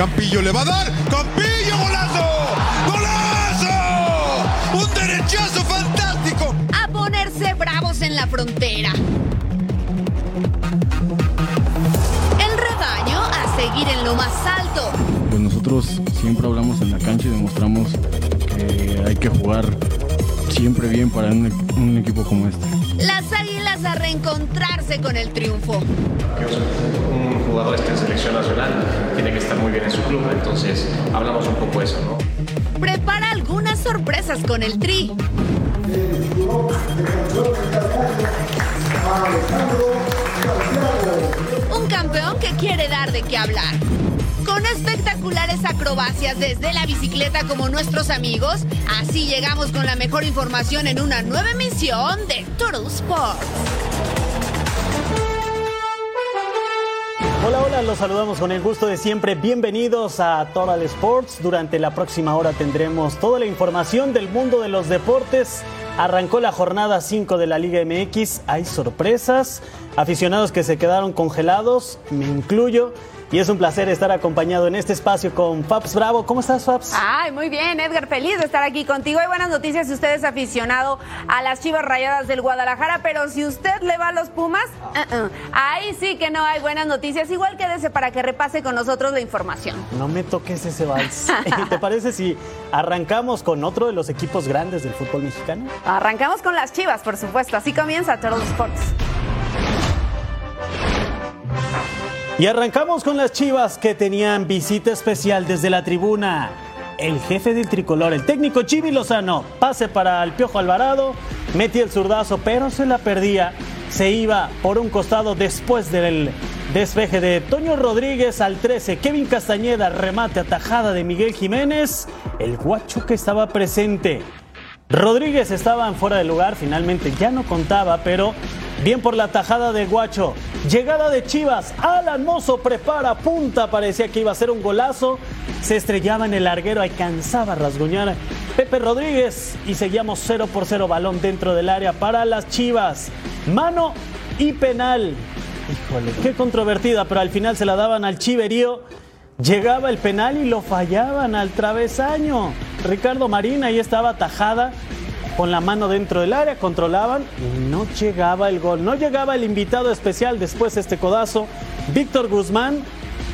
Campillo le va a dar. Campillo, golazo. ¡Golazo! Un derechazo fantástico. a ponerse bravos en la frontera. El rebaño a seguir en lo más alto. Pues nosotros siempre hablamos en la cancha y demostramos que hay que jugar siempre bien para un, un equipo como este. Las águilas a reencontrarse con el triunfo. un jugador está en selección nacional, tiene que estar muy bien en su club, entonces hablamos un poco de eso, ¿no? Prepara algunas sorpresas con el tri. Un campeón que quiere dar de qué hablar. Con espectaculares acrobacias desde la bicicleta como nuestros amigos, así llegamos con la mejor información en una nueva emisión de Total Sports. Hola, hola, los saludamos con el gusto de siempre. Bienvenidos a Total Sports. Durante la próxima hora tendremos toda la información del mundo de los deportes. Arrancó la jornada 5 de la Liga MX. Hay sorpresas, aficionados que se quedaron congelados, me incluyo. Y es un placer estar acompañado en este espacio con Fabs Bravo. ¿Cómo estás, Fabs? Ay, muy bien, Edgar, feliz de estar aquí contigo. Hay buenas noticias si usted es aficionado a las Chivas Rayadas del Guadalajara, pero si usted le va a los Pumas, uh-uh, ahí sí que no hay buenas noticias. Igual quédese para que repase con nosotros la información. No me toques ese vals. ¿Te parece si arrancamos con otro de los equipos grandes del fútbol mexicano? Arrancamos con las Chivas, por supuesto. Así comienza Total Sports. Y arrancamos con las Chivas que tenían visita especial desde la tribuna. El jefe del tricolor, el técnico Chivi Lozano, pase para el Piojo Alvarado, metía el zurdazo, pero se la perdía. Se iba por un costado después del despeje de Toño Rodríguez al 13. Kevin Castañeda, remate atajada de Miguel Jiménez. El guacho que estaba presente. Rodríguez estaba en fuera de lugar, finalmente ya no contaba, pero bien por la tajada de Guacho. Llegada de Chivas, Alan Mozo prepara punta, parecía que iba a ser un golazo. Se estrellaba en el larguero, alcanzaba a rasguñar Pepe Rodríguez y seguíamos 0 por 0 balón dentro del área para las Chivas. Mano y penal. Híjole, qué controvertida, pero al final se la daban al Chiverío. Llegaba el penal y lo fallaban al travesaño. Ricardo Marín ahí estaba tajada con la mano dentro del área, controlaban y no llegaba el gol. No llegaba el invitado especial después de este codazo. Víctor Guzmán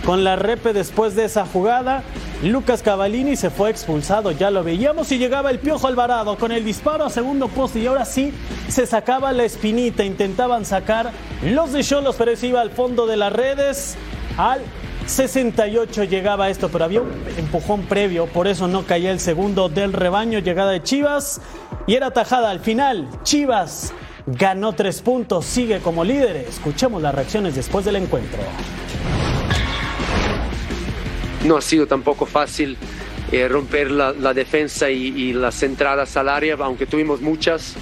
con la repe después de esa jugada. Lucas Cavallini se fue expulsado, ya lo veíamos, y llegaba el Piojo Alvarado con el disparo a segundo poste y ahora sí se sacaba la espinita, intentaban sacar los de Cholos, pero se iba al fondo de las redes. Al 68 llegaba esto, pero había un empujón previo, por eso no caía el segundo del rebaño, llegada de Chivas y era tajada al final. Chivas ganó tres puntos, sigue como líder. Escuchemos las reacciones después del encuentro. No ha sido tampoco fácil eh, romper la, defensa y, y las entradas al área, aunque tuvimos muchas.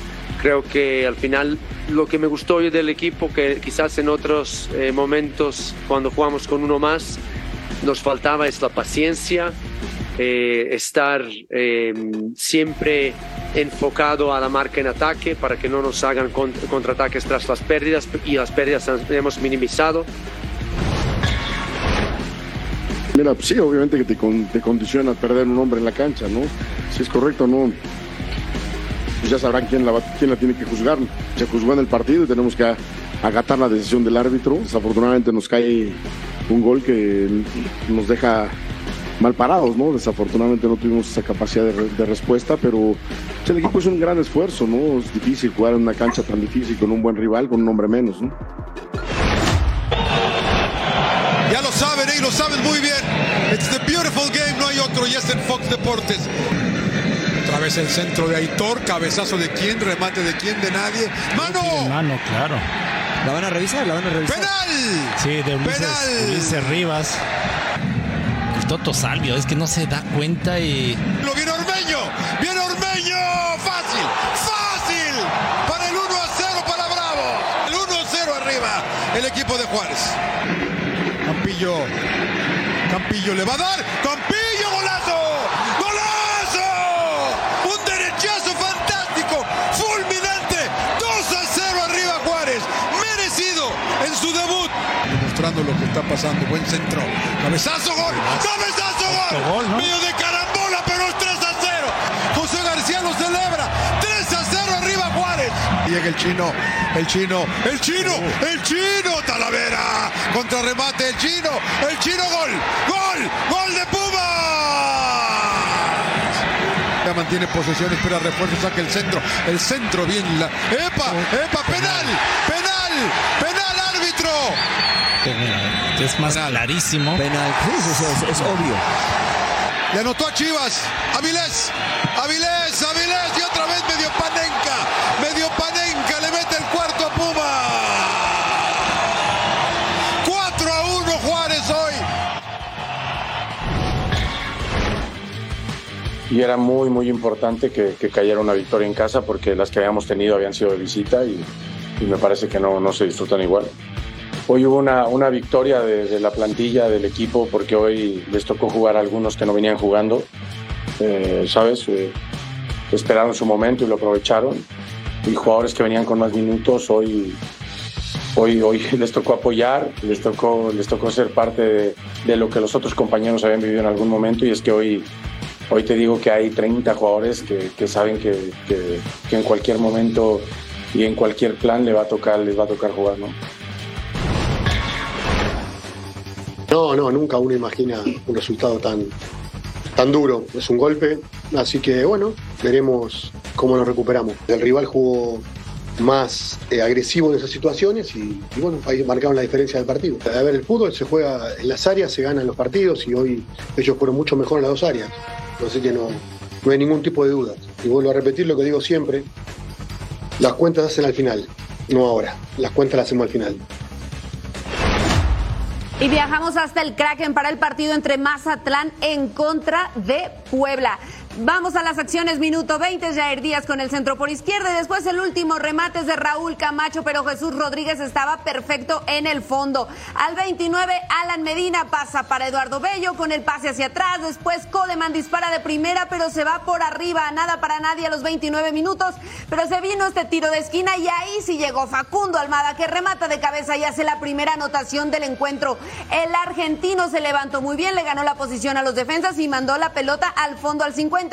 Creo que al final lo que me gustó hoy del equipo, que quizás en otros eh, momentos cuando jugamos con uno más nos faltaba es la paciencia, eh, estar eh, siempre enfocado a la marca en ataque para que no nos hagan cont- contraataques tras las pérdidas y las pérdidas hemos minimizado. Mira, pues sí, obviamente que te, con- te condiciona perder un hombre en la cancha, ¿no? Si es correcto no, pues ya sabrán quién la, va- quién la tiene que juzgar. Se juzgó en el partido y tenemos que a- acatar la decisión del árbitro. Desafortunadamente nos cae un gol que nos deja mal parados, ¿no? Desafortunadamente no tuvimos esa capacidad de, respuesta, pero pues, el equipo es un gran esfuerzo, ¿no? Es difícil jugar en una cancha tan difícil con un buen rival, con un hombre menos, ¿no? Ya lo saben, ¿eh? lo saben muy bien. It's the beautiful game, no hay otro, y es en Fox Deportes. Otra vez el centro de Aitor, cabezazo de quién, remate de quién, de nadie. ¡Mano! Mano, claro. ¿La van a revisar? ¿La van a revisar? ¡Penal! Sí, de Ulises, ¡Penal! Ulises Rivas. El Toto Salvio, es que no se da cuenta y. Lo viene Ormeño, viene Ormeño, fácil, fácil, para el 1 a 0 para Bravo, el 1 a 0 arriba, el equipo de Juárez. Campillo, Campillo le va a dar, Campillo, golazo, golazo, un derechazo fantástico, fulminante, 2 a 0 arriba Juárez, merecido en su debut. Lo que está pasando, buen centro, cabezazo, gol, cabezazo, gol, gol, ¿no? medio de carambola, pero es 3 a 0. José García lo celebra, 3 a 0 arriba Juárez. Llega el chino, el chino, el chino, el chino, Talavera, contrarremate el chino, el chino, gol, gol, gol de Pumas. Ya mantiene posesión, espera refuerzo, saca el centro, el centro bien, la... epa, epa, penal, penal, penal, árbitro. Es más clarísimo. Penal. Sí, sí, sí, es, es obvio. Le anotó a Chivas. Avilés. Avilés. Avilés. Y otra vez medio panenca. Medio panenca. Le mete el cuarto a Puma. 4 a 1 Juárez hoy. y era muy, muy importante que, que cayera una victoria en casa porque las que habíamos tenido habían sido de visita y, y me parece que no, no se disfrutan igual. Hoy hubo una, una victoria de, la plantilla del equipo porque hoy les tocó jugar a algunos que no venían jugando, eh, ¿sabes? Eh, esperaron su momento y lo aprovecharon. Y jugadores que venían con más minutos hoy, hoy, hoy les tocó apoyar, les tocó, les tocó ser parte de, lo que los otros compañeros habían vivido en algún momento y es que hoy, hoy te digo que hay 30 jugadores que, saben que en cualquier momento y en cualquier plan le va a tocar, les va a tocar jugar, ¿no? No, no, nunca uno imagina un resultado tan, tan duro. Es un golpe, así que bueno, veremos cómo nos recuperamos. El rival jugó más eh, agresivo en esas situaciones y, bueno, ahí marcaron la diferencia del partido. A ver, el fútbol se juega en las áreas, se ganan los partidos y hoy ellos fueron mucho mejor en las dos áreas. Así que no, no hay ningún tipo de duda. Y vuelvo a repetir lo que digo siempre, las cuentas se hacen al final, no ahora. Las cuentas las hacemos al final. Y viajamos hasta el Kraken para el partido entre Mazatlán en contra de Puebla. Vamos a las acciones, minuto 20, Jair Díaz con el centro por izquierda y después el último remate es de Raúl Camacho, pero Jesús Rodríguez estaba perfecto en el fondo. Al 29, Alan Medina pasa para Eduardo Bello con el pase hacia atrás, después Coleman dispara de primera, pero se va por arriba, nada para nadie a los 29 minutos, pero se vino este tiro de esquina y ahí sí llegó Facundo Almada que remata de cabeza y hace la primera anotación del encuentro. El argentino se levantó muy bien, le ganó la posición a los defensas y mandó la pelota al fondo al 50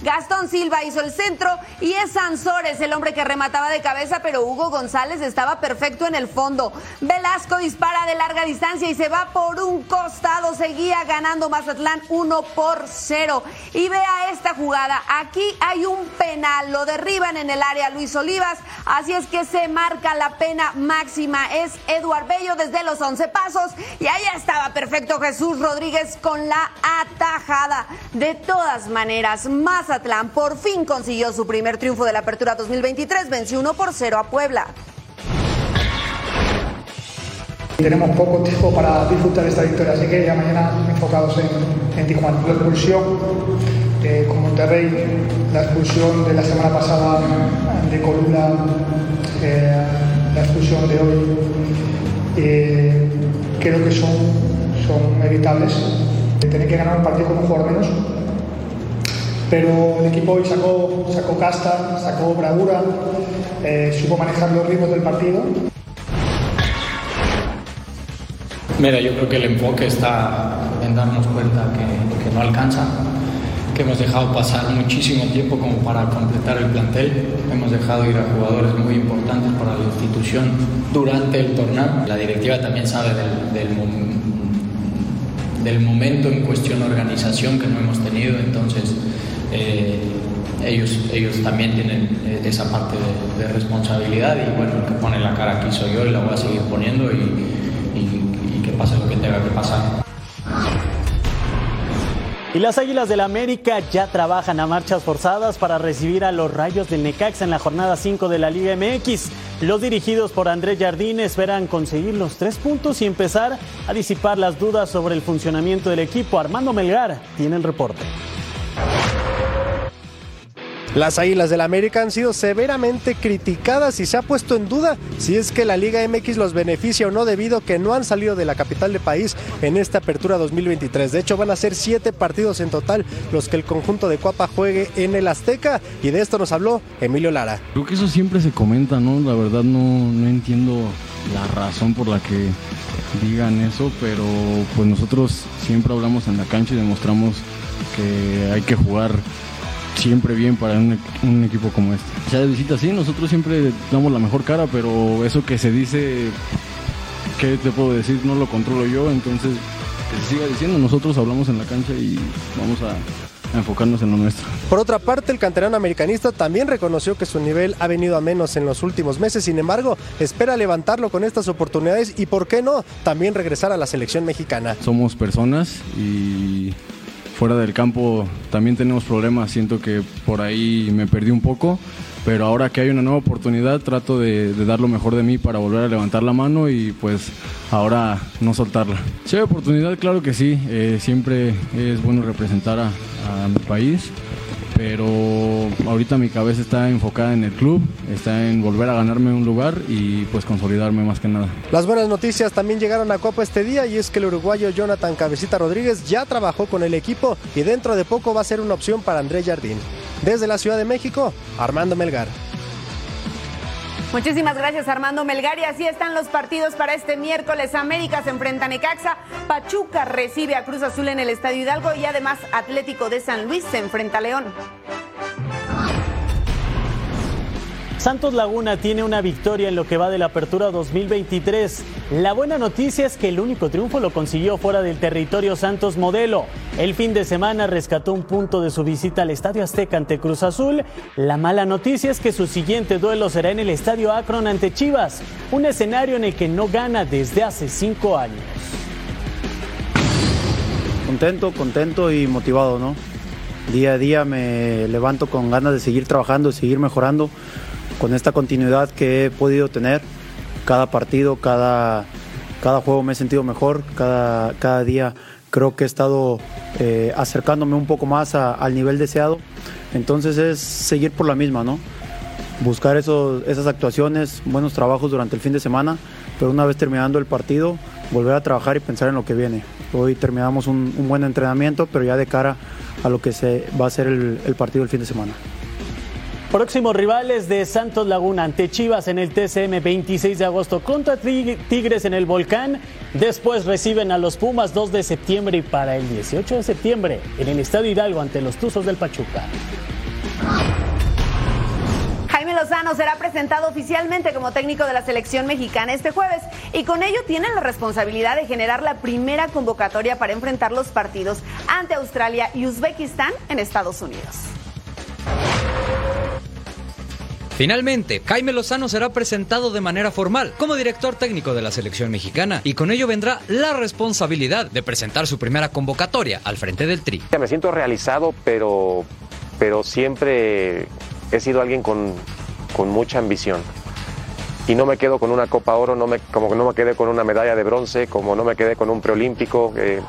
Gastón Silva hizo el centro y es Sansores el hombre que remataba de cabeza, pero Hugo González estaba perfecto en el fondo. Velasco dispara de larga distancia y se va por un costado. Seguía ganando Mazatlán 1 por 0. Y vea esta jugada. Aquí hay un penal. Lo derriban en el área Luis Olivas. Así es que se marca la pena máxima. Es Eduard Bello desde los 11 pasos. Y ahí estaba perfecto Jesús Rodríguez con la atajada. De todas maneras. Mazatlán por fin consiguió su primer triunfo de la Apertura 2023, venció 1 por 0 a Puebla. Tenemos poco tiempo para disfrutar esta victoria, así que ya mañana enfocados en, en Tijuana. La expulsión con Monterrey, la expulsión de la semana pasada de Colula, eh, la expulsión de hoy, eh, creo que son, son evitables. Tener que ganar un partido con un jugador menos pero el equipo hoy sacó, sacó casta, sacó bravura, eh, supo manejar los ritmos del partido. Mira, yo creo que el enfoque está en darnos cuenta que, que no alcanza, que hemos dejado pasar muchísimo tiempo como para completar el plantel, hemos dejado ir a jugadores muy importantes para la institución durante el torneo. La directiva también sabe del, del, del momento en cuestión organización que no hemos tenido, entonces eh, ellos, ellos también tienen eh, esa parte de, responsabilidad y bueno, el que pone la cara aquí soy yo y la voy a seguir poniendo y, que pase lo que tenga que pasar. Y las Águilas del América ya trabajan a marchas forzadas para recibir a los Rayos del Necaxa en la jornada 5 de la Liga MX. Los dirigidos por Andrés Jardín esperan conseguir los tres puntos y empezar a disipar las dudas sobre el funcionamiento del equipo. Armando Melgar tiene el reporte. Las Águilas del América han sido severamente criticadas y se ha puesto en duda si es que la Liga MX los beneficia o no debido a que no han salido de la capital del país en esta apertura 2023. De hecho, van a ser siete partidos en total los que el conjunto de Cuapa juegue en el Azteca y de esto nos habló Emilio Lara. Creo que eso siempre se comenta, ¿no? La verdad no, no entiendo la razón por la que digan eso, pero pues nosotros siempre hablamos en la cancha y demostramos que hay que jugar siempre bien para un, un, equipo como este. Ya de visita sí, nosotros siempre damos la mejor cara, pero eso que se dice, ¿qué te puedo decir? No lo controlo yo, entonces que se siga diciendo, nosotros hablamos en la cancha y vamos a, a enfocarnos en lo nuestro. Por otra parte, el canterano americanista también reconoció que su nivel ha venido a menos en los últimos meses, sin embargo, espera levantarlo con estas oportunidades y, ¿por qué no?, también regresar a la selección mexicana. Somos personas y fuera del campo también tenemos problemas, siento que por ahí me perdí un poco, pero ahora que hay una nueva oportunidad trato de, dar lo mejor de mí para volver a levantar la mano y pues ahora no soltarla. Si hay oportunidad, claro que sí, eh, siempre es bueno representar a, a mi país pero ahorita mi cabeza está enfocada en el club, está en volver a ganarme un lugar y pues consolidarme más que nada. Las buenas noticias también llegaron a Copa este día y es que el uruguayo Jonathan Cabecita Rodríguez ya trabajó con el equipo y dentro de poco va a ser una opción para Andrés Jardín. Desde la Ciudad de México, Armando Melgar. Muchísimas gracias Armando Melgar y así están los partidos para este miércoles. América se enfrenta a Necaxa, Pachuca recibe a Cruz Azul en el Estadio Hidalgo y además Atlético de San Luis se enfrenta a León. Santos Laguna tiene una victoria en lo que va de la apertura 2023. La buena noticia es que el único triunfo lo consiguió fuera del territorio Santos Modelo. El fin de semana rescató un punto de su visita al Estadio Azteca ante Cruz Azul. La mala noticia es que su siguiente duelo será en el Estadio Akron ante Chivas, un escenario en el que no gana desde hace cinco años. Contento, contento y motivado, ¿no? Día a día me levanto con ganas de seguir trabajando, de seguir mejorando con esta continuidad que he podido tener, cada partido, cada, cada juego me he sentido mejor, cada, cada día creo que he estado eh, acercándome un poco más al nivel deseado. Entonces es seguir por la misma, ¿no? Buscar esos, esas actuaciones, buenos trabajos durante el fin de semana, pero una vez terminando el partido, volver a trabajar y pensar en lo que viene. Hoy terminamos un, un buen entrenamiento, pero ya de cara a lo que se va a ser el, el partido el fin de semana. Próximos rivales de Santos Laguna ante Chivas en el TCM 26 de agosto contra Tigres en el Volcán. Después reciben a los Pumas 2 de septiembre y para el 18 de septiembre en el Estadio Hidalgo ante los Tuzos del Pachuca. Jaime Lozano será presentado oficialmente como técnico de la selección mexicana este jueves y con ello tiene la responsabilidad de generar la primera convocatoria para enfrentar los partidos ante Australia y Uzbekistán en Estados Unidos. Finalmente, Jaime Lozano será presentado de manera formal como director técnico de la selección mexicana y con ello vendrá la responsabilidad de presentar su primera convocatoria al frente del Tri. Me siento realizado, pero, pero siempre he sido alguien con, con mucha ambición. Y no me quedo con una Copa Oro, no me, como que no me quedé con una medalla de bronce, como no me quedé con un preolímpico. Eh,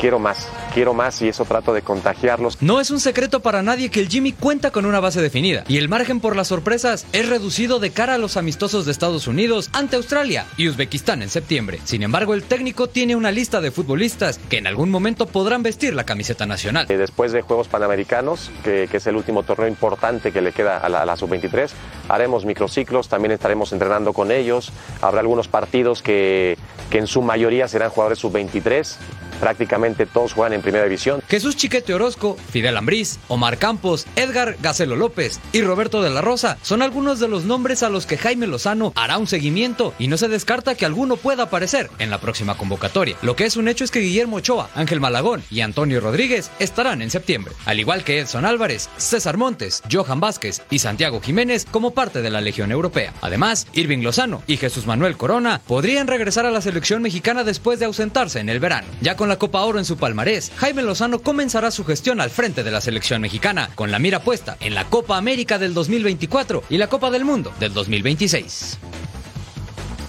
quiero más, quiero más y eso trato de contagiarlos. No es un secreto para nadie que el Jimmy cuenta con una base definida y el margen por las sorpresas es reducido de cara a los amistosos de Estados Unidos ante Australia y Uzbekistán en septiembre. Sin embargo, el técnico tiene una lista de futbolistas que en algún momento podrán vestir la camiseta nacional. Después de Juegos Panamericanos, que, que es el último torneo importante que le queda a la, la sub-23, haremos microciclos, también estaremos entrenando con ellos, habrá algunos partidos que, que en su mayoría serán jugadores sub-23 prácticamente todos juegan en primera división. Jesús Chiquete Orozco, Fidel Ambriz, Omar Campos, Edgar Gacelo López y Roberto de la Rosa son algunos de los nombres a los que Jaime Lozano hará un seguimiento y no se descarta que alguno pueda aparecer en la próxima convocatoria. Lo que es un hecho es que Guillermo Ochoa, Ángel Malagón y Antonio Rodríguez estarán en septiembre, al igual que Edson Álvarez, César Montes, Johan Vázquez y Santiago Jiménez como parte de la Legión Europea. Además, Irving Lozano y Jesús Manuel Corona podrían regresar a la selección mexicana después de ausentarse en el verano. Ya con la Copa Oro en su palmarés, Jaime Lozano comenzará su gestión al frente de la selección mexicana, con la mira puesta en la Copa América del 2024 y la Copa del Mundo del 2026.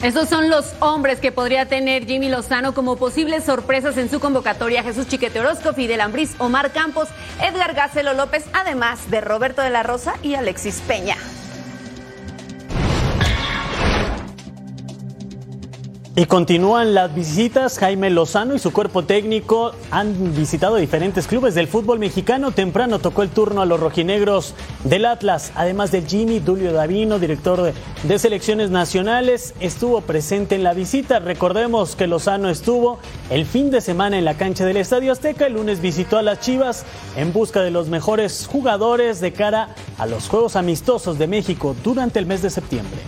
Esos son los hombres que podría tener Jimmy Lozano como posibles sorpresas en su convocatoria. Jesús Chiquete Orozco, Fidel Ambriz, Omar Campos, Edgar Gacelo López, además de Roberto de la Rosa y Alexis Peña. Y continúan las visitas. Jaime Lozano y su cuerpo técnico han visitado diferentes clubes del fútbol mexicano. Temprano tocó el turno a los rojinegros del Atlas, además de Jimmy Dulio Davino, director de, de selecciones nacionales, estuvo presente en la visita. Recordemos que Lozano estuvo el fin de semana en la cancha del Estadio Azteca. El lunes visitó a las Chivas en busca de los mejores jugadores de cara a los Juegos Amistosos de México durante el mes de septiembre.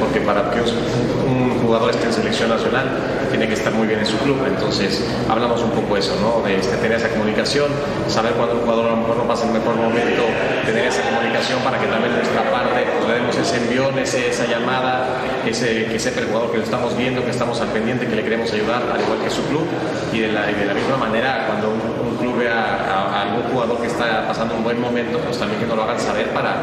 Porque para que un jugador esté en selección nacional tiene que estar muy bien en su club. Entonces, hablamos un poco de eso, ¿no? De este, tener esa comunicación, saber cuando un jugador a lo mejor no pasa el mejor momento, tener esa comunicación para que también nuestra parte pues, le demos ese envión, ese, esa llamada, ese, que sepa el jugador que lo estamos viendo, que estamos al pendiente, que le queremos ayudar, al igual que su club. Y de la, de la misma manera, cuando un, un club vea a, algún jugador que está pasando un buen momento, pues también que nos lo hagan saber para,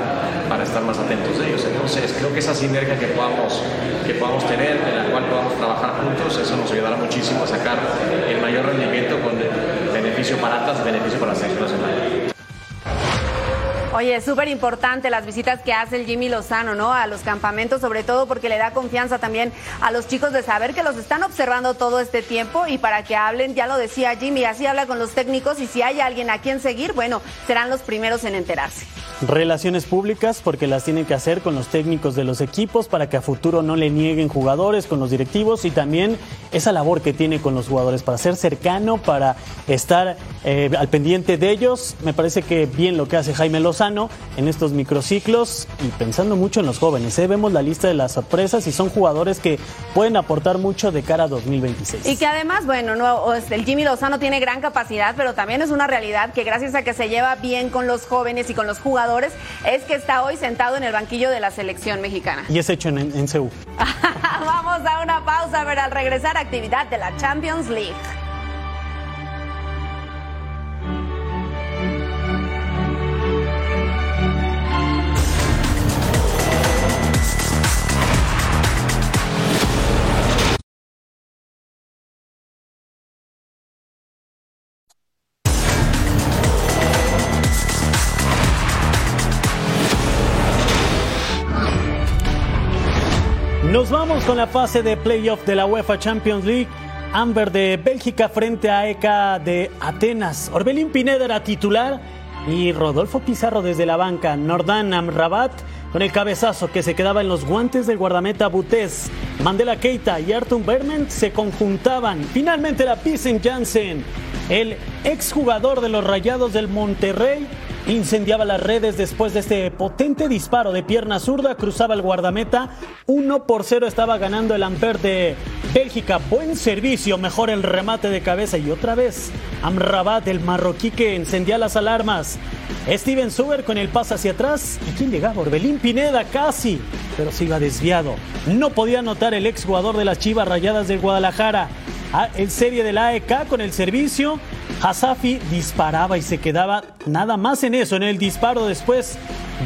para estar más atentos de ellos. Entonces, creo que esa sinergia que podamos, que podamos tener, en la cual podamos trabajar juntos, eso nos ayudará muchísimo a sacar el mayor rendimiento con beneficio para Atlas y beneficio para la selección nacional. Oye, súper importante las visitas que hace el Jimmy Lozano, ¿no? A los campamentos, sobre todo porque le da confianza también a los chicos de saber que los están observando todo este tiempo y para que hablen, ya lo decía Jimmy, así habla con los técnicos y si hay alguien a quien seguir, bueno, serán los primeros en enterarse. Relaciones públicas porque las tienen que hacer con los técnicos de los equipos para que a futuro no le nieguen jugadores con los directivos y también esa labor que tiene con los jugadores para ser cercano, para estar eh, al pendiente de ellos. Me parece que bien lo que hace Jaime Lozano en estos microciclos y pensando mucho en los jóvenes. ¿eh? Vemos la lista de las sorpresas y son jugadores que pueden aportar mucho de cara a 2026. Y que además, bueno, no, el Jimmy Lozano tiene gran capacidad, pero también es una realidad que gracias a que se lleva bien con los jóvenes y con los jugadores, es que está hoy sentado en el banquillo de la selección mexicana. Y es hecho en, en CEU. Vamos a una pausa, a ver al regresar actividad de la Champions League. Nos vamos con la fase de playoff de la UEFA Champions League. Amber de Bélgica frente a ECA de Atenas. Orbelín Pineda era titular y Rodolfo Pizarro desde la banca. Nordan Amrabat con el cabezazo que se quedaba en los guantes del guardameta Butés. Mandela Keita y Artur Berman se conjuntaban. Finalmente la Pissen Jansen, el exjugador de los Rayados del Monterrey, incendiaba las redes después de este potente disparo de pierna zurda, cruzaba el guardameta, 1 por 0 estaba ganando el Amper de Bélgica, buen servicio, mejor el remate de cabeza y otra vez Amrabat, el marroquí que encendía las alarmas. Steven Suber con el pase hacia atrás. ¿Y quién llegaba? Orbelín Pineda casi, pero se iba desviado. No podía anotar el exjugador de las Chivas Rayadas del Guadalajara. El serie del AEK con el servicio. Hasafi disparaba y se quedaba nada más en eso, en el disparo después.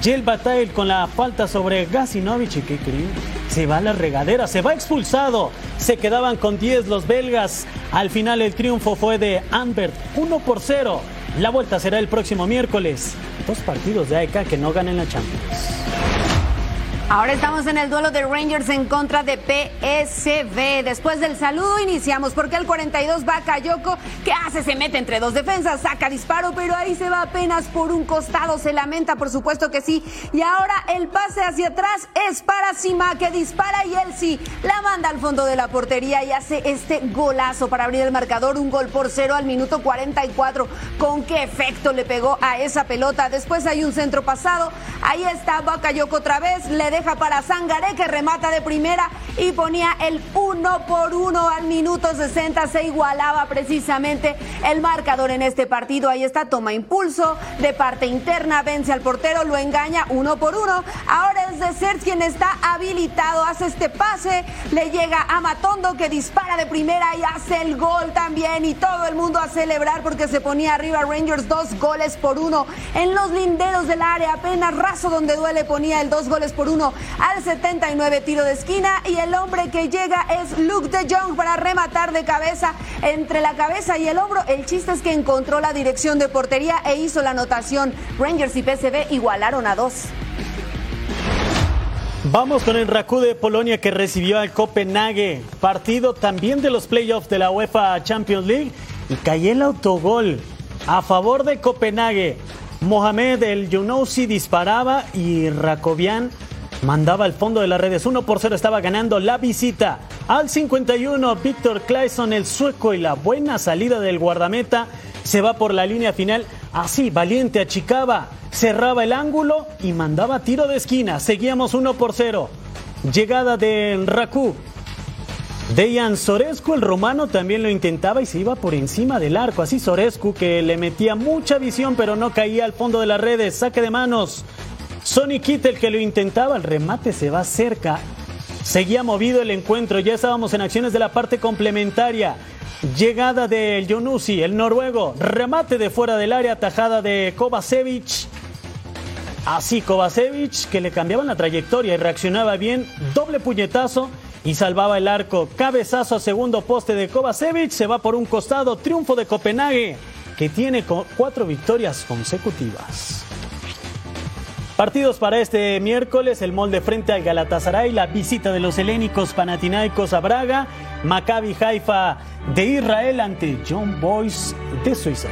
Yel Batail con la falta sobre Gasinovich. ¿Y qué creen? Se va a la regadera, se va expulsado. Se quedaban con 10 los belgas. Al final el triunfo fue de Ambert, 1 por 0. La vuelta será el próximo miércoles. Dos partidos de AEK que no ganen la Champions. Ahora estamos en el duelo de Rangers en contra de PSV. Después del saludo iniciamos porque el 42 va Cayoko. ¿Qué hace? Se mete entre dos defensas, saca disparo, pero ahí se va apenas por un costado. Se lamenta, por supuesto que sí. Y ahora el pase hacia atrás es para Sima que dispara y él sí la manda al fondo de la portería y hace este golazo para abrir el marcador. Un gol por cero al minuto 44. ¿Con qué efecto le pegó a esa pelota? Después hay un centro pasado. Ahí está Bakayoko otra vez. Deja para Sangaré que remata de primera y ponía el uno por uno al minuto 60. Se igualaba precisamente el marcador en este partido. Ahí está, toma impulso de parte interna, vence al portero, lo engaña uno por uno. Ahora es de ser quien está habilitado, hace este pase, le llega a Matondo que dispara de primera y hace el gol también. Y todo el mundo a celebrar porque se ponía arriba Rangers dos goles por uno en los linderos del área. Apenas raso donde duele ponía el dos goles por uno al 79 tiro de esquina y el hombre que llega es Luke de Jong para rematar de cabeza entre la cabeza y el hombro. El chiste es que encontró la dirección de portería e hizo la anotación. Rangers y PSV igualaron a dos. Vamos con el Raku de Polonia que recibió al Copenhague, partido también de los playoffs de la UEFA Champions League y cayó el autogol a favor de Copenhague. Mohamed El Younoussi disparaba y Rakovian mandaba al fondo de las redes. 1 por 0 estaba ganando la visita. Al 51, Víctor Claesson, el sueco, y la buena salida del guardameta se va por la línea final. Así, valiente, achicaba, cerraba el ángulo y mandaba tiro de esquina. Seguíamos 1 por 0. Llegada de Raku. Dejan Sorescu, el romano, también lo intentaba y se iba por encima del arco. Así Sorescu que le metía mucha visión pero no caía al fondo de las redes. Saque de manos. Sonny Kittel que lo intentaba, el remate se va cerca. Seguía movido el encuentro, ya estábamos en acciones de la parte complementaria. Llegada de Jonusi, el noruego. Remate de fuera del área, tajada de Kovacevic. Así Kovacevic que le cambiaban la trayectoria y reaccionaba bien. Doble puñetazo y salvaba el arco. Cabezazo a segundo poste de Kovacevic. Se va por un costado. Triunfo de Copenhague que tiene cuatro victorias consecutivas. Partidos para este miércoles, el molde frente al Galatasaray, la visita de los helénicos panatinaicos a Braga, Maccabi Haifa de Israel ante John Boyce de Suiza.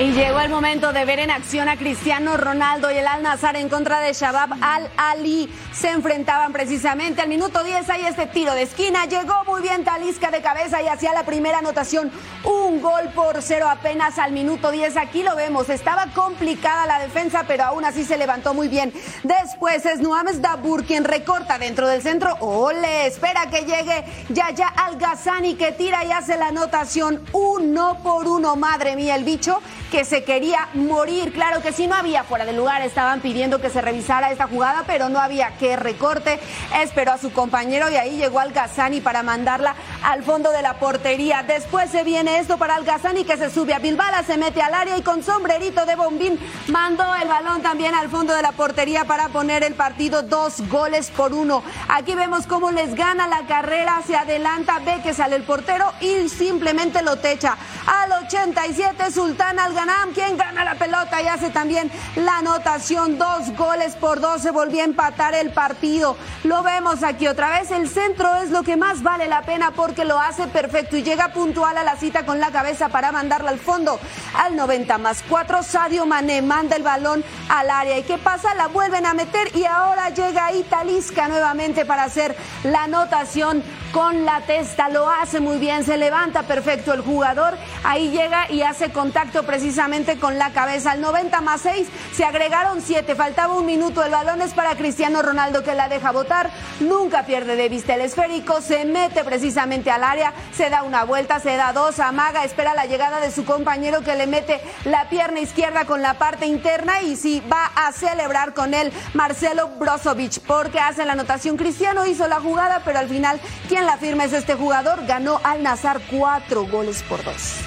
Y llegó el momento de ver en acción a Cristiano Ronaldo y el Al Nazar en contra de Shabab Al Ali. Se enfrentaban precisamente al minuto 10. Ahí este tiro de esquina. Llegó muy bien Talisca de cabeza y hacía la primera anotación. Un gol por cero apenas al minuto 10. Aquí lo vemos. Estaba complicada la defensa, pero aún así se levantó muy bien. Después es Nuames Dabur quien recorta dentro del centro. Ole, espera que llegue Yaya Al Ghazani que tira y hace la anotación. Uno por uno. Madre mía, el bicho que se quería morir. Claro que sí, no había fuera de lugar, estaban pidiendo que se revisara esta jugada, pero no había que recorte. Esperó a su compañero y ahí llegó Algazani para mandarla al fondo de la portería. Después se viene esto para Algazani que se sube a Bilbala, se mete al área y con sombrerito de bombín mandó el balón también al fondo de la portería para poner el partido dos goles por uno. Aquí vemos cómo les gana la carrera, se adelanta, ve que sale el portero y simplemente lo techa. Al 87 Sultán Al Ganam, quien gana la pelota y hace también la anotación. Dos goles por dos se volvió a empatar el partido. Lo vemos aquí otra vez. El centro es lo que más vale la pena porque lo hace perfecto y llega puntual a la cita con la cabeza para mandarla al fondo. Al 90 más 4, Sadio Mané manda el balón al área. ¿Y qué pasa? La vuelven a meter y ahora llega Italisca nuevamente para hacer la anotación con la testa. Lo hace muy bien, se levanta perfecto el jugador. Ahí llega y hace contacto precisamente con la cabeza. Al 90 más 6 se agregaron 7. Faltaba un minuto. El balón es para Cristiano Ronaldo que la deja botar. Nunca pierde de vista el esférico. Se mete precisamente al área. Se da una vuelta, se da dos. Amaga, espera la llegada de su compañero que le mete la pierna izquierda con la parte interna. Y sí, va a celebrar con él Marcelo Brozovic porque hace la anotación. Cristiano hizo la jugada, pero al final, quien la firma es este jugador. Ganó al Nazar cuatro goles por dos.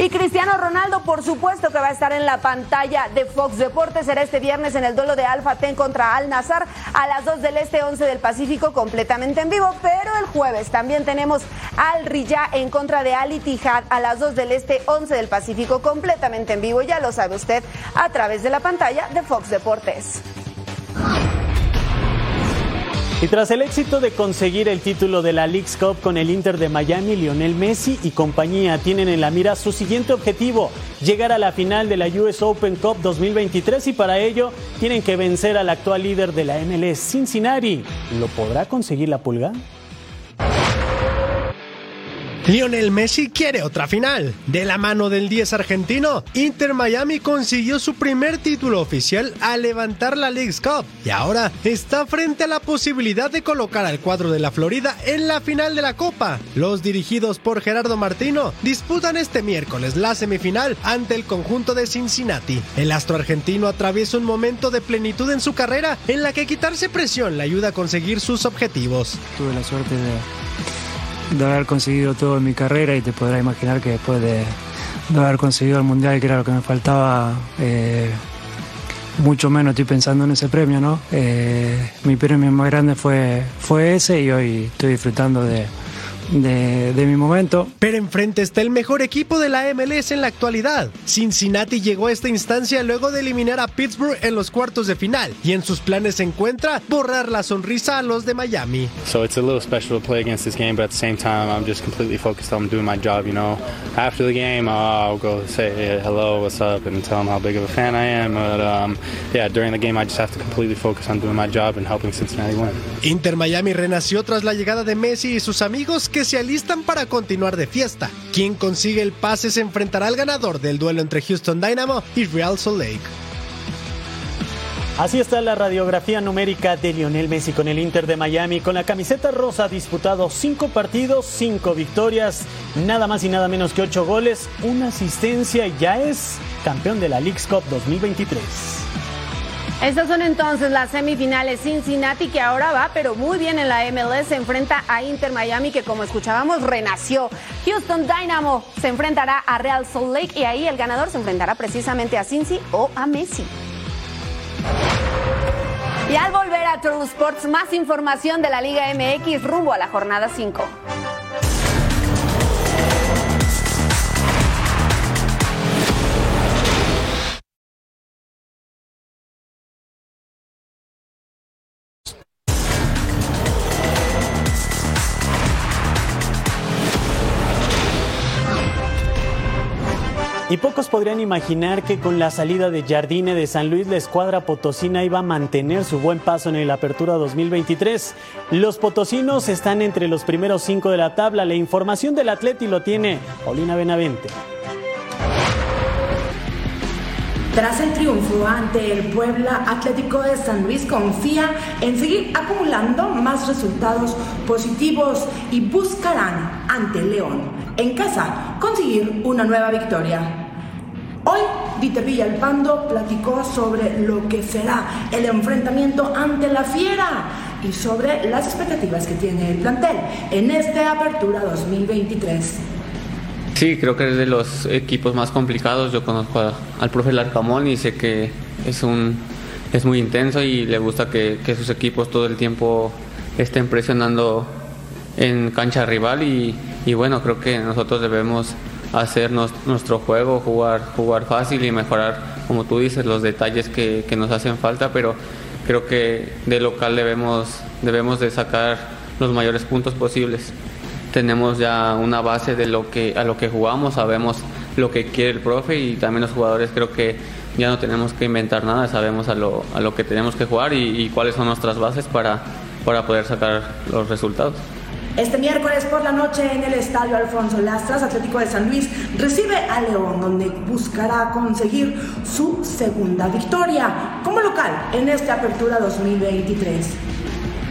Y Cristiano Ronaldo, por supuesto que va a estar en la pantalla de Fox Deportes. Será este viernes en el duelo de Alfa Ten contra Al Nazar a las 2 del Este, 11 del Pacífico, completamente en vivo. Pero el jueves también tenemos Al Riyá en contra de Ali Tijad a las 2 del Este, 11 del Pacífico, completamente en vivo. Ya lo sabe usted a través de la pantalla de Fox Deportes. Y tras el éxito de conseguir el título de la League's Cup con el Inter de Miami, Lionel Messi y compañía tienen en la mira su siguiente objetivo, llegar a la final de la US Open Cup 2023 y para ello tienen que vencer al actual líder de la MLS, Cincinnati. ¿Lo podrá conseguir la pulga? Lionel Messi quiere otra final. De la mano del 10 argentino, Inter Miami consiguió su primer título oficial al levantar la League's Cup y ahora está frente a la posibilidad de colocar al cuadro de la Florida en la final de la Copa. Los dirigidos por Gerardo Martino disputan este miércoles la semifinal ante el conjunto de Cincinnati. El astro argentino atraviesa un momento de plenitud en su carrera en la que quitarse presión le ayuda a conseguir sus objetivos. Tuve la suerte de de haber conseguido todo en mi carrera y te podrás imaginar que después de, haber conseguido el mundial, que era lo que me faltaba, eh, mucho menos estoy pensando en ese premio, ¿no? Eh, mi premio más grande fue, fue ese y hoy estoy disfrutando de, de, mi momento. Pero enfrente está el mejor equipo de la MLS en la actualidad. Cincinnati llegó a esta instancia luego de eliminar a Pittsburgh en los cuartos de final y en sus planes se encuentra borrar la sonrisa a los de Miami. So it's a little special to play against this game, but at the same time, I'm just completely focused on doing my job. You know, after the game, I'll go say hello, what's up, and tell them how big of a fan I am. But um, yeah, during the game, I just have to completely focus on doing my job and helping Cincinnati win. Inter Miami renació tras la llegada de Messi y sus amigos que se alistan para continuar de fiesta. Quien consigue el pase se enfrentará al ganador del duelo entre Houston Dynamo y Real Salt Lake. Así está la radiografía numérica de Lionel Messi con el Inter de Miami. Con la camiseta rosa ha disputado cinco partidos, cinco victorias, nada más y nada menos que ocho goles, una asistencia y ya es campeón de la League's Cup 2023. Estas son entonces las semifinales Cincinnati que ahora va pero muy bien en la MLS, se enfrenta a Inter Miami que como escuchábamos renació. Houston Dynamo se enfrentará a Real Salt Lake y ahí el ganador se enfrentará precisamente a Cincy o a Messi. Y al volver a True Sports, más información de la Liga MX rumbo a la jornada 5. Y pocos podrían imaginar que con la salida de Jardine de San Luis, la escuadra potosina iba a mantener su buen paso en el Apertura 2023. Los potosinos están entre los primeros cinco de la tabla. La información del Atleti lo tiene Paulina Benavente. Tras el triunfo ante el Puebla Atlético de San Luis confía en seguir acumulando más resultados positivos y buscarán ante León en casa conseguir una nueva victoria. Hoy Dieter Villalpando platicó sobre lo que será el enfrentamiento ante la Fiera y sobre las expectativas que tiene el plantel en esta apertura 2023. Sí, creo que es de los equipos más complicados. Yo conozco al profe Larcamón y sé que es, un, es muy intenso y le gusta que, que sus equipos todo el tiempo estén presionando en cancha rival y, y bueno, creo que nosotros debemos hacer nuestro juego, jugar, jugar fácil y mejorar, como tú dices, los detalles que, que, nos hacen falta, pero creo que de local debemos, debemos de sacar los mayores puntos posibles. Tenemos ya una base de lo que, a lo que jugamos, sabemos lo que quiere el profe y también los jugadores creo que ya no tenemos que inventar nada, sabemos a lo, a lo que tenemos que jugar y, y cuáles son nuestras bases para, para poder sacar los resultados. Este miércoles por la noche en el Estadio Alfonso Lastras, Atlético de San Luis recibe a León, donde buscará conseguir su segunda victoria como local en esta apertura 2023.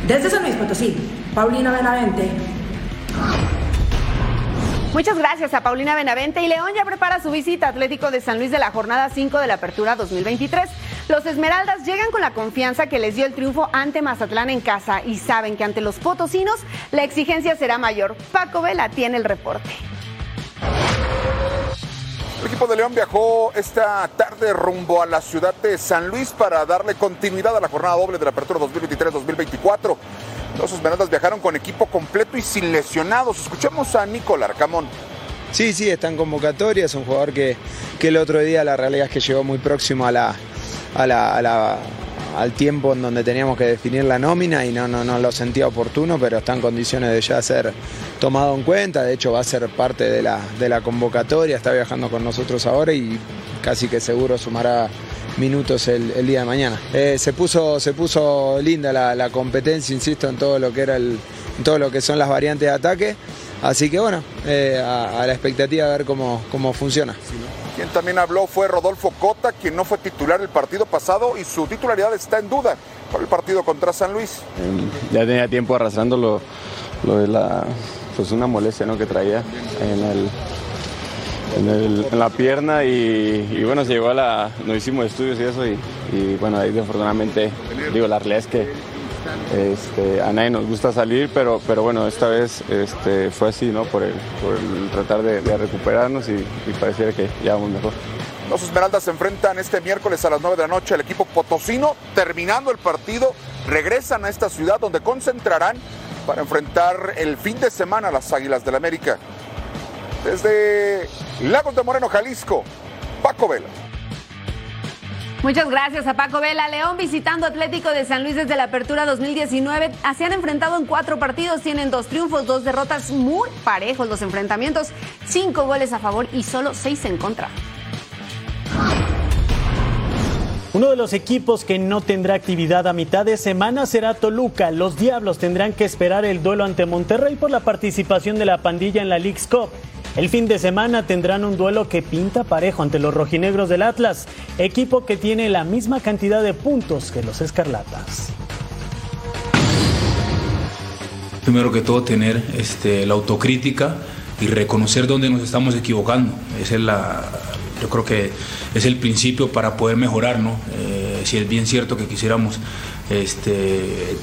Desde San Luis Potosí, Paulina Benavente. Muchas gracias a Paulina Benavente y León ya prepara su visita a Atlético de San Luis de la jornada 5 de la apertura 2023. Los Esmeraldas llegan con la confianza que les dio el triunfo ante Mazatlán en casa y saben que ante los potosinos la exigencia será mayor. Paco Vela tiene el reporte. equipo de León viajó esta tarde rumbo a la ciudad de San Luis para darle continuidad a la jornada doble de la apertura 2023-2024. Los Esmeraldas viajaron con equipo completo y sin lesionados. Escuchemos a Nicolás Arcamón. Sí, sí, está en convocatoria, es un jugador que, que el otro día la realidad es que llegó muy próximo a la, a la, a la al tiempo en donde teníamos que definir la nómina y no, no, no lo sentía oportuno, pero está en condiciones de ya ser tomado en cuenta, de hecho va a ser parte de la, de la convocatoria, está viajando con nosotros ahora y casi que seguro sumará minutos el, el día de mañana. Eh, se, puso, se puso linda la, la, competencia, insisto, en todo lo que era el, todo lo que son las variantes de ataque. Así que bueno, eh, a, a, la expectativa de ver cómo, cómo funciona. También habló fue Rodolfo Cota, quien no fue titular el partido pasado y su titularidad está en duda por el partido contra San Luis. Ya tenía tiempo arrastrando lo, de la, pues una molestia ¿no? que traía en, el, en, el, en la pierna y, y, bueno, se llegó a la, nos hicimos estudios y eso y, y bueno, ahí desafortunadamente, digo, la realidad es que este, a nadie nos gusta salir, pero, pero bueno, esta vez este, fue así, ¿no? Por el, tratar de, de recuperarnos y, y, pareciera que ya vamos mejor. Los Esmeraldas se enfrentan este miércoles a las 9 de la noche al equipo potosino. Terminando el partido, regresan a esta ciudad donde concentrarán para enfrentar el fin de semana a las Águilas del la América. Desde Lagos de Moreno, Jalisco, Paco Vela. Muchas gracias a Paco Vela. León visitando Atlético de San Luis desde la apertura 2019. Se han enfrentado en cuatro partidos, tienen dos triunfos, dos derrotas muy parejos los enfrentamientos, cinco goles a favor y solo seis en contra. Uno de los equipos que no tendrá actividad a mitad de semana será Toluca. Los Diablos tendrán que esperar el duelo ante Monterrey por la participación de la pandilla en la League's Cup. El fin de semana tendrán un duelo que pinta parejo ante los rojinegros del Atlas, equipo que tiene la misma cantidad de puntos que los Escarlatas. Primero que todo, tener este, la autocrítica y reconocer dónde nos estamos equivocando. Esa es la, yo creo que es el principio para poder mejorar, ¿no? Eh, si es bien cierto que quisiéramos este,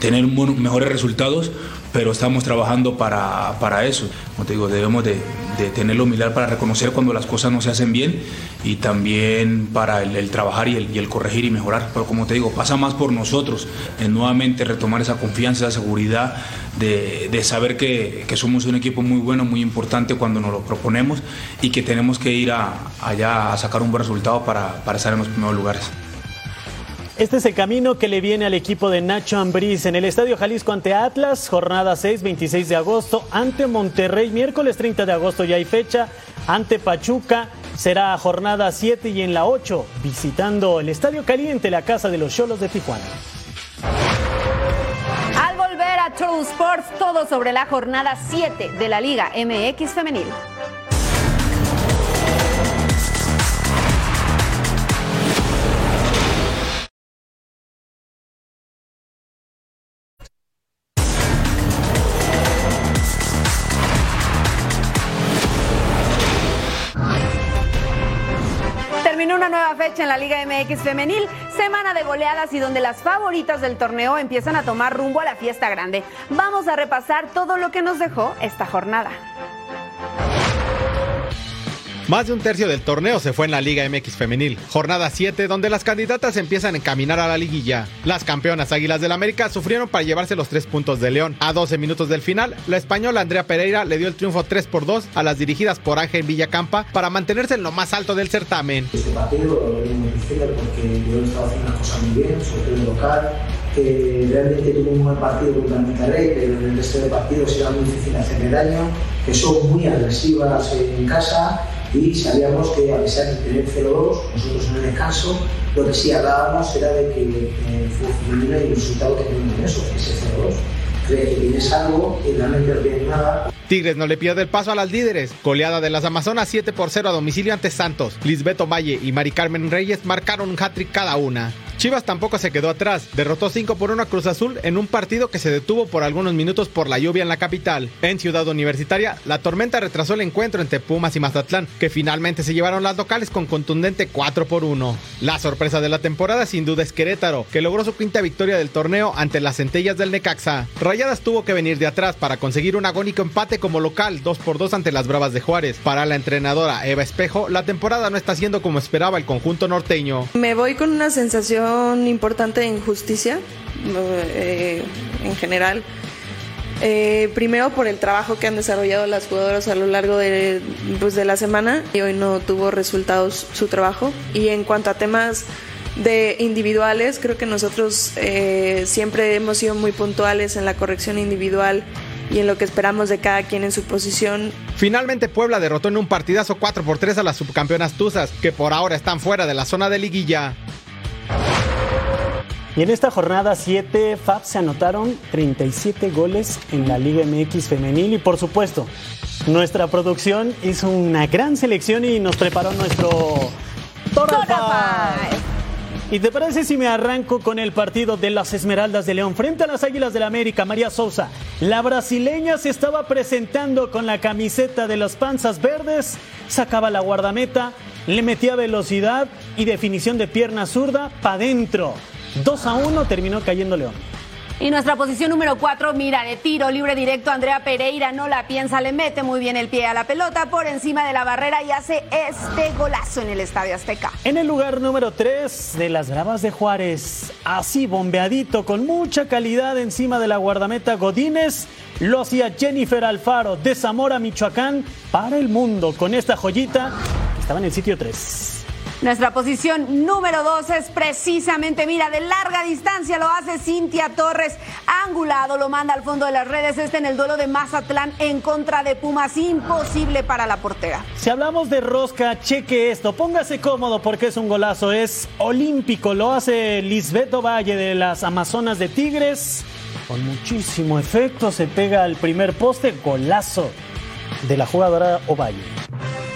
tener mejores resultados, pero estamos trabajando para, para eso. Como te digo, debemos de, de, tenerlo humildad para reconocer cuando las cosas no se hacen bien y también para el, el trabajar y el, y el, corregir y mejorar. Pero como te digo, pasa más por nosotros, en nuevamente retomar esa confianza, esa seguridad de, de saber que, que, somos un equipo muy bueno, muy importante cuando nos lo proponemos y que tenemos que ir a, allá a sacar un buen resultado para, para estar en los primeros lugares. Este es el camino que le viene al equipo de Nacho Ambriz en el Estadio Jalisco ante Atlas, jornada 6, 26 de agosto, ante Monterrey, miércoles 30 de agosto ya hay fecha, ante Pachuca será jornada 7 y en la 8, visitando el Estadio Caliente, la casa de los Cholos de Tijuana. Al volver a True Sports, todo sobre la jornada 7 de la Liga MX Femenil. En la Liga MX femenil, semana de goleadas y donde las favoritas del torneo empiezan a tomar rumbo a la fiesta grande. Vamos a repasar todo lo que nos dejó esta jornada. Más de un tercio del torneo se fue en la Liga MX femenil. Jornada 7, donde las candidatas empiezan a encaminar a la liguilla. Las campeonas Águilas del América sufrieron para llevarse los tres puntos de León. A 12 minutos del final, la española Andrea Pereira le dio el triunfo 3 por 2 a las dirigidas por Ángel Villacampa para mantenerse en lo más alto del certamen. Este partido lo muy difícil porque yo estaba haciendo las cosas muy bien, sobre todo local. Que realmente tuve un buen partido contra Monterrey, pero en el resto de partidos era muy difícil hacerle daño, que son muy agresivas en casa y sabíamos que a pesar de tener 0-2, nosotros en el descanso, lo que sí hablábamos era de que eh, fue femenina el resultado que tuvimos en eso, ese 0-2. Cree que tienes algo y realmente no tienes nada. Tigres no le pierde el paso a las líderes. Goleada de las Amazonas 7 por 0 a domicilio ante Santos. Lisbeto Valle y Mari Carmen Reyes marcaron un hat-trick cada una. Chivas tampoco se quedó atrás, derrotó 5 por 1 a Cruz Azul en un partido que se detuvo por algunos minutos por la lluvia en la capital. En Ciudad Universitaria, la tormenta retrasó el encuentro entre Pumas y Mazatlán, que finalmente se llevaron las locales con contundente 4 por 1. La sorpresa de la temporada sin duda es Querétaro, que logró su quinta victoria del torneo ante las centellas del Necaxa. Rayadas tuvo que venir de atrás para conseguir un agónico empate como local 2 por 2 ante las Bravas de Juárez. Para la entrenadora Eva Espejo, la temporada no está siendo como esperaba el conjunto norteño. Me voy con una sensación importante de injusticia eh, en general. Eh, primero por el trabajo que han desarrollado las jugadoras a lo largo de, pues, de la semana y hoy no tuvo resultados su trabajo. Y en cuanto a temas de individuales, creo que nosotros eh, siempre hemos sido muy puntuales en la corrección individual y en lo que esperamos de cada quien en su posición. Finalmente Puebla derrotó en un partidazo 4 por 3 a las subcampeonas Tuzas, que por ahora están fuera de la zona de liguilla. Y en esta jornada 7, FAB se anotaron 37 goles en la Liga MX femenil y por supuesto, nuestra producción hizo una gran selección y nos preparó nuestro ¿Y te parece si me arranco con el partido de las Esmeraldas de León frente a las Águilas del la América? María Sousa, la brasileña se estaba presentando con la camiseta de las panzas verdes, sacaba la guardameta, le metía velocidad y definición de pierna zurda para adentro. 2 a 1 terminó cayendo León. Y nuestra posición número 4, mira, de tiro libre directo, Andrea Pereira no la piensa, le mete muy bien el pie a la pelota por encima de la barrera y hace este golazo en el Estadio Azteca. En el lugar número 3 de las Bravas de Juárez, así bombeadito, con mucha calidad encima de la guardameta Godínez, lo hacía Jennifer Alfaro de Zamora, Michoacán, para el mundo, con esta joyita estaba en el sitio 3. Nuestra posición número dos es precisamente, mira, de larga distancia lo hace Cintia Torres. Angulado lo manda al fondo de las redes. Este en el duelo de Mazatlán en contra de Pumas. Imposible para la portera. Si hablamos de rosca, cheque esto. Póngase cómodo porque es un golazo. Es olímpico. Lo hace Lisbeto Valle de las Amazonas de Tigres. Con muchísimo efecto se pega al primer poste. Golazo de la jugadora Ovalle.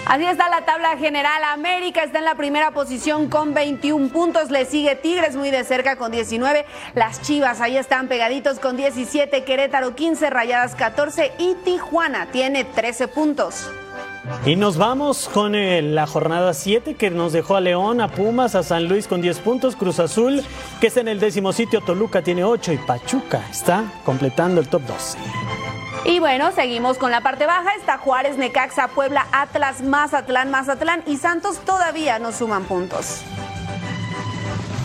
Así está la tabla general. América está en la primera posición con 21 puntos. Le sigue Tigres muy de cerca con 19. Las Chivas ahí están pegaditos con 17. Querétaro 15, Rayadas 14 y Tijuana tiene 13 puntos. Y nos vamos con la jornada 7 que nos dejó a León, a Pumas, a San Luis con 10 puntos, Cruz Azul que está en el décimo sitio, Toluca tiene 8 y Pachuca está completando el top 12. Y bueno, seguimos con la parte baja. Está Juárez, Necaxa, Puebla, Atlas, Mazatlán, Mazatlán y Santos todavía no suman puntos.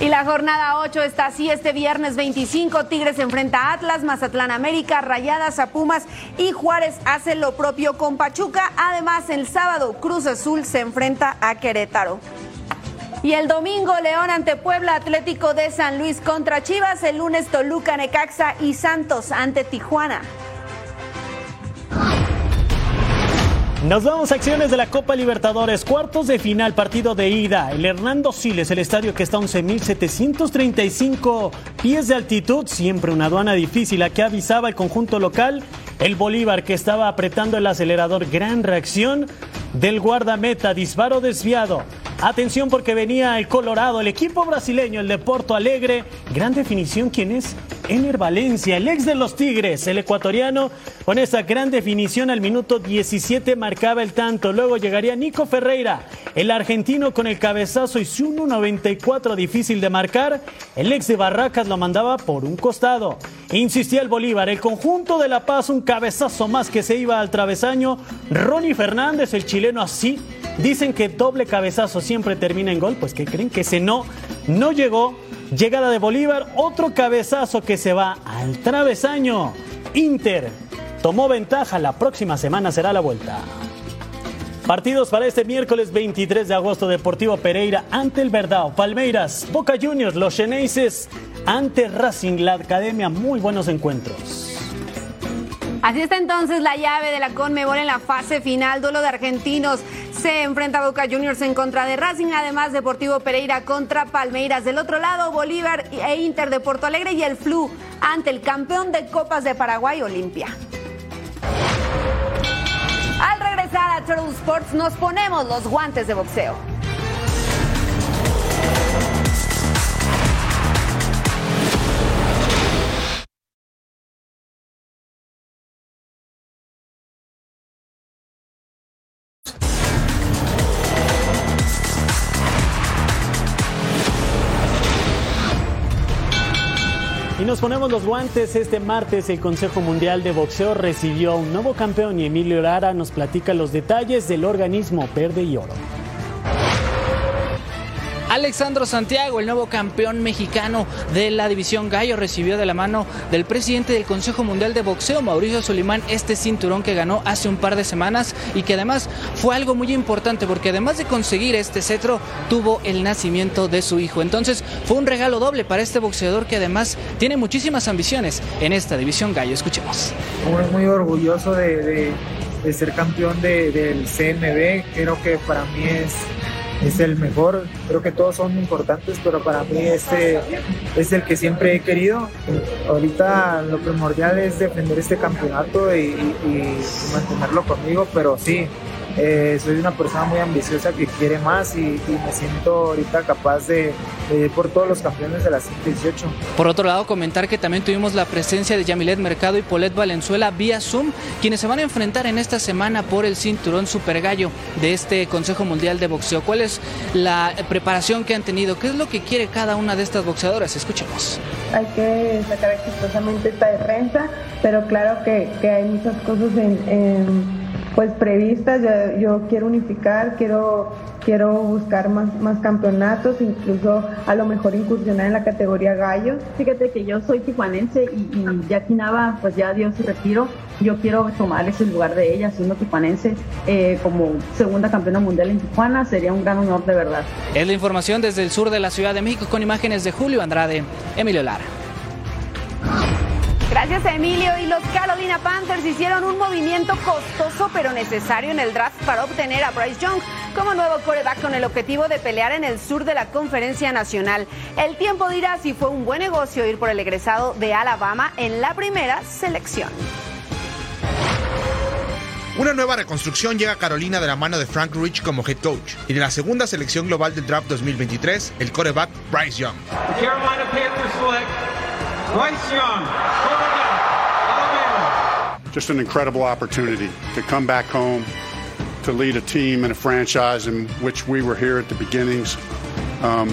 Y la jornada 8 está así este viernes 25. Tigres enfrenta a Atlas, Mazatlán América, Rayadas a Pumas y Juárez hace lo propio con Pachuca. Además, el sábado Cruz Azul se enfrenta a Querétaro. Y el domingo León ante Puebla, Atlético de San Luis contra Chivas. El lunes Toluca, Necaxa y Santos ante Tijuana. Nos vamos a acciones de la Copa Libertadores, cuartos de final, partido de ida. El Hernando Siles, el estadio que está a 11.735 pies de altitud, siempre una aduana difícil, a que avisaba el conjunto local. El Bolívar que estaba apretando el acelerador, gran reacción del guardameta, disparo desviado. Atención porque venía el Colorado, el equipo brasileño, el de Porto Alegre. Gran definición, ¿quién es? Ener Valencia, el ex de los Tigres, el ecuatoriano, con esa gran definición al minuto 17 marcaba el tanto. Luego llegaría Nico Ferreira, el argentino con el cabezazo y su 1.94 difícil de marcar. El ex de Barracas lo mandaba por un costado. Insistía el Bolívar, el conjunto de La Paz, un cabezazo más que se iba al travesaño. Ronnie Fernández, el chileno así. Dicen que doble cabezazo siempre termina en gol, pues que creen que ese no, no llegó Llegada de Bolívar, otro cabezazo que se va al travesaño. Inter tomó ventaja, la próxima semana será la vuelta. Partidos para este miércoles 23 de agosto, Deportivo Pereira ante el Verdao, Palmeiras, Boca Juniors, los Xeneises ante Racing, la Academia, muy buenos encuentros. Así está entonces la llave de la Conmebol en la fase final, duelo de argentinos. Se enfrenta Boca Juniors en contra de Racing, además Deportivo Pereira contra Palmeiras. Del otro lado, Bolívar e Inter de Porto Alegre y el Flu ante el campeón de Copas de Paraguay, Olimpia. Al regresar a Turtle Sports nos ponemos los guantes de boxeo. Nos ponemos los guantes, este martes el Consejo Mundial de Boxeo recibió un nuevo campeón y Emilio Lara nos platica los detalles del organismo verde y oro. Alexandro Santiago, el nuevo campeón mexicano de la división Gallo, recibió de la mano del presidente del Consejo Mundial de Boxeo, Mauricio Solimán, este cinturón que ganó hace un par de semanas y que además fue algo muy importante porque además de conseguir este cetro, tuvo el nacimiento de su hijo. Entonces fue un regalo doble para este boxeador que además tiene muchísimas ambiciones en esta división Gallo. Escuchemos. Muy orgulloso de, ser campeón del CMB. Creo que para mí es es el mejor. Creo que todos son importantes, pero para mí este es el que siempre he querido. Ahorita lo primordial es defender este campeonato y, y mantenerlo conmigo, pero sí, eh, soy una persona muy ambiciosa que quiere más y, me siento ahorita capaz de, ir por todos los campeones de la 118. Por otro lado, comentar que también tuvimos la presencia de Yamilet Mercado y Polet Valenzuela vía Zoom, quienes se van a enfrentar en esta semana por el cinturón super gallo de este Consejo Mundial de Boxeo. ¿Cuál es la preparación que han tenido? ¿Qué es lo que quiere cada una de estas boxeadoras? Escuchemos. Hay que sacar exitosamente esta defensa, pero claro que, hay muchas cosas en pues previstas. Yo, quiero unificar, quiero, quiero buscar más, más campeonatos, incluso a lo mejor incursionar en la categoría gallo. Fíjate que yo soy tijuanense y, y ya Nava pues ya dio su retiro. Yo quiero tomar ese lugar de ella, siendo tijuanense, eh, como segunda campeona mundial en Tijuana. Sería un gran honor de verdad. Es la información desde el sur de la Ciudad de México con imágenes de Julio Andrade, Emilio Lara. Gracias Emilio. Y los Carolina Panthers hicieron un movimiento costoso pero necesario en el draft para obtener a Bryce Young como nuevo coreback con el objetivo de pelear en el sur de la conferencia nacional. El tiempo dirá si fue un buen negocio ir por el egresado de Alabama en la primera selección. Una nueva reconstrucción llega a Carolina de la mano de Frank Rich como head coach y de la segunda selección global del draft 2023, el coreback Bryce Young. Carolina Panthers Bryce Young, Just an incredible opportunity to come back home, to lead a team and a franchise in which we were here at the beginnings, um,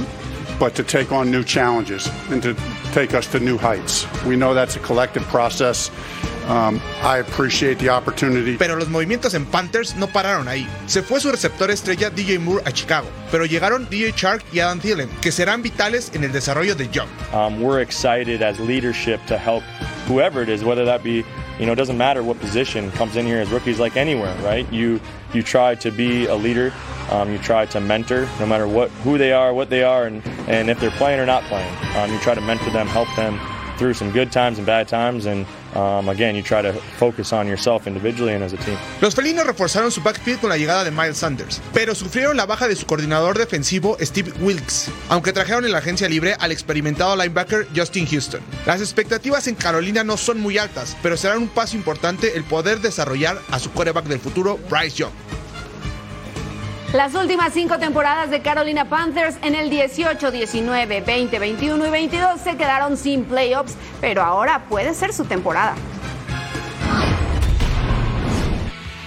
but to take on new challenges and to take us to new heights. We know that's a collective process. Um, I appreciate the opportunity. Pero los movimientos en Panthers no pararon ahí. Se fue su receptor estrella DJ Moore a Chicago, pero llegaron DJ Shark y Adam Thielen, que serán vitales en el desarrollo de Young. Um, we're excited as leadership to help whoever it is, whether that be, you know, it doesn't matter what position comes in here as rookies, like anywhere, right? You you try to be a leader, um, you try to mentor, no matter what who they are, what they are, and and if they're playing or not playing. Um, you try to mentor them, help them through some good times and bad times, and um, again, you try to focus on yourself individually and as a team. Los felinos reforzaron su backfield con la llegada de Miles Sanders, pero sufrieron la baja de su coordinador defensivo Steve Wilkes, aunque trajeron en la agencia libre al experimentado linebacker Justin Houston. Las expectativas en Carolina no son muy altas, pero serán un paso importante el poder desarrollar a su quarterback del futuro, Bryce Young. Las últimas cinco temporadas de Carolina Panthers en el 18, 19, 20, 21 y 22 se quedaron sin playoffs, pero ahora puede ser su temporada.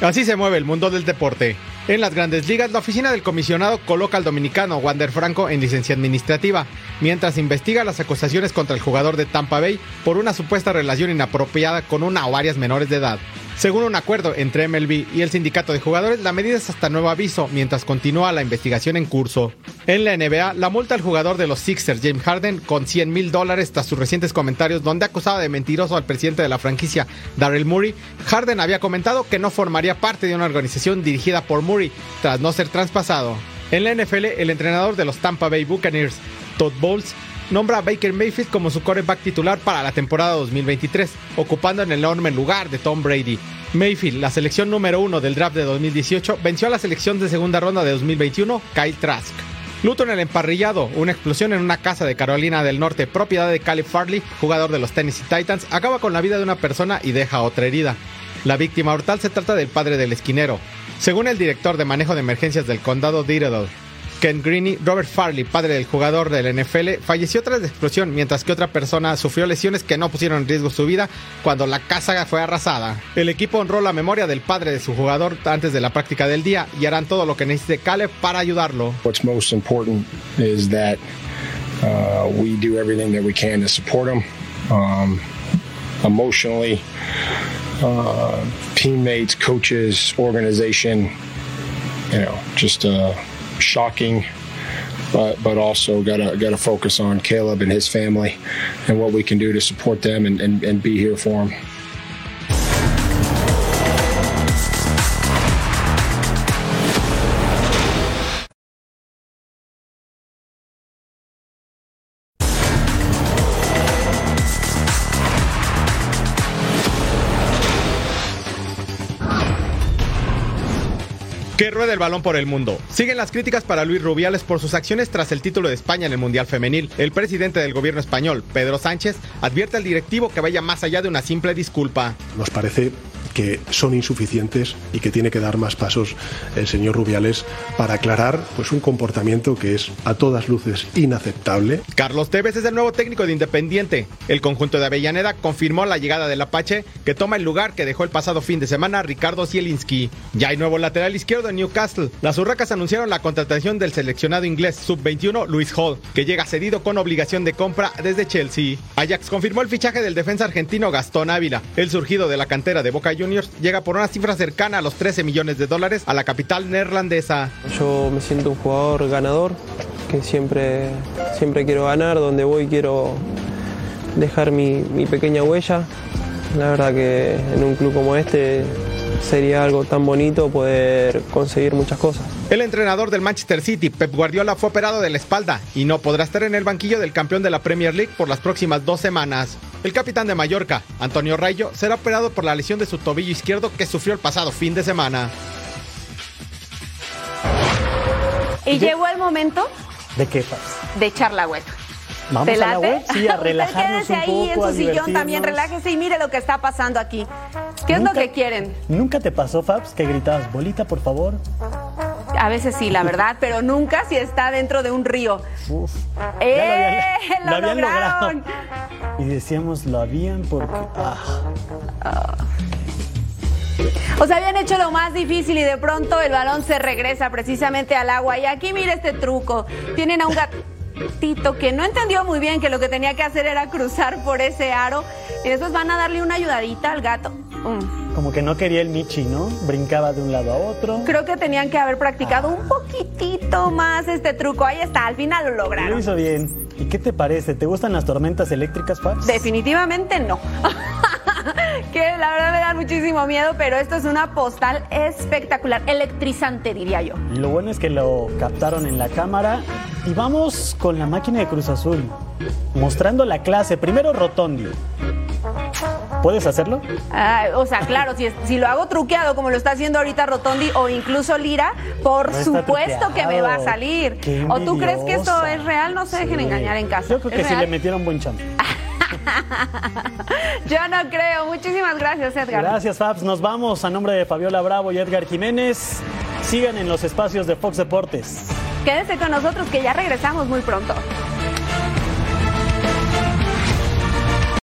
Así se mueve el mundo del deporte. En las grandes ligas, la oficina del comisionado coloca al dominicano Wander Franco en licencia administrativa, mientras investiga las acusaciones contra el jugador de Tampa Bay por una supuesta relación inapropiada con una o varias menores de edad. Según un acuerdo entre MLB y el sindicato de jugadores, la medida es hasta nuevo aviso mientras continúa la investigación en curso. En la NBA, la multa al jugador de los Sixers, James Harden, con 100 mil dólares tras sus recientes comentarios donde acusaba de mentiroso al presidente de la franquicia, Darrell Murray. Harden había comentado que no formaría parte de una organización dirigida por Murray tras no ser traspasado. En la NFL, el entrenador de los Tampa Bay Buccaneers, Todd Bowles, nombra a Baker Mayfield como su quarterback titular para la temporada 2023, ocupando el enorme lugar de Tom Brady. Mayfield, la selección número uno del draft de 2018, venció a la selección de segunda ronda de 2021, Kyle Trask. Luto en el emparrillado, una explosión en una casa de Carolina del Norte, propiedad de Caleb Farley, jugador de los Tennessee Titans, acaba con la vida de una persona y deja otra herida. La víctima mortal se trata del padre del esquinero. Según el director de manejo de emergencias del condado de Ken Greeny, Robert Farley, padre del jugador del NFL, falleció tras la explosión, mientras que otra persona sufrió lesiones que no pusieron en riesgo su vida cuando la casa fue arrasada. El equipo honró la memoria del padre de su jugador antes de la práctica del día y harán todo lo que necesite Caleb para ayudarlo. What's most important is that uh, we do everything that we can to support him. um, emotionally, uh, teammates, coaches, organization. You know, just uh, shocking. But, but also got to got to focus on Caleb and his family and what we can do to support them and, and, and be here for them. Que rueda el balón por el mundo. Siguen las críticas para Luis Rubiales por sus acciones tras el título de España en el Mundial Femenil. El presidente del gobierno español, Pedro Sánchez, advierte al directivo que vaya más allá de una simple disculpa. Nos parece que son insuficientes y que tiene que dar más pasos el señor Rubiales para aclarar pues un comportamiento que es a todas luces inaceptable. Carlos Tevez es el nuevo técnico de Independiente. El conjunto de Avellaneda confirmó la llegada del Apache que toma el lugar que dejó el pasado fin de semana Ricardo Zielinski. Ya hay nuevo lateral izquierdo en Newcastle. Las Urracas anunciaron la contratación del seleccionado inglés sub-21 Luis Hall, que llega cedido con obligación de compra desde Chelsea. Ajax confirmó el fichaje del defensa argentino Gastón Ávila. El surgido de la cantera de Boca Juniors llega por una cifra cercana a los 13 millones de dólares a la capital neerlandesa. Yo me siento un jugador ganador, que siempre, siempre quiero ganar, donde voy quiero dejar mi, mi pequeña huella. La verdad que en un club como este sería algo tan bonito poder conseguir muchas cosas. El entrenador del Manchester City, Pep Guardiola, fue operado de la espalda y no podrá estar en el banquillo del campeón de la Premier League por las próximas dos semanas. El capitán de Mallorca, Antonio Rayo, será operado por la lesión de su tobillo izquierdo que sufrió el pasado fin de semana. Y llegó el momento ¿De qué, de echar la hueca. Vamos ¿Te a la web, sí, a Usted relajarnos quédese un ahí poco, en su sillón también, relájese y mire lo que está pasando aquí. ¿Qué es lo que quieren? ¿Nunca te pasó, Fabs, que gritabas, bolita, por favor? A veces sí, la verdad, pero nunca si está dentro de un río. ¡Eh! Ya lo ¡Lo, habían logrado. lograron! Y decíamos, lo habían porque... Ah, O sea, habían hecho lo más difícil y de pronto el balón se regresa precisamente al agua. Y aquí mire este truco. Tienen a un gatito que no entendió muy bien que lo que tenía que hacer era cruzar por ese aro. Y después van a darle una ayudadita al gato. Mm. como que no quería el Michi, ¿no? Brincaba de un lado a otro. Creo que tenían que haber practicado un poquitito más este truco. Ahí está, al final lo Lo lograron. hizo bien. ¿Y qué te parece? ¿Te gustan las tormentas eléctricas, Fabs? Definitivamente no. que la verdad me dan muchísimo miedo, pero esto es una postal espectacular, electrizante diría yo. Lo bueno es que lo captaron en la cámara. Y vamos con la máquina de Cruz Azul. Mostrando la clase. Primero Rotondi. ¿Puedes hacerlo? Ah, o sea, claro, si, si lo hago truqueado como lo está haciendo ahorita Rotondi o incluso Lira, por No supuesto que me va a salir. ¿O tú crees que esto es real? No se dejen engañar en casa. Yo creo que ¿Es sí le metieron buen champ. Yo no creo. Muchísimas gracias, Edgar. Gracias, Fabs. Nos vamos a nombre de Fabiola Bravo y Edgar Jiménez. Sigan en los espacios de Fox Deportes. Quédese con nosotros que ya regresamos muy pronto.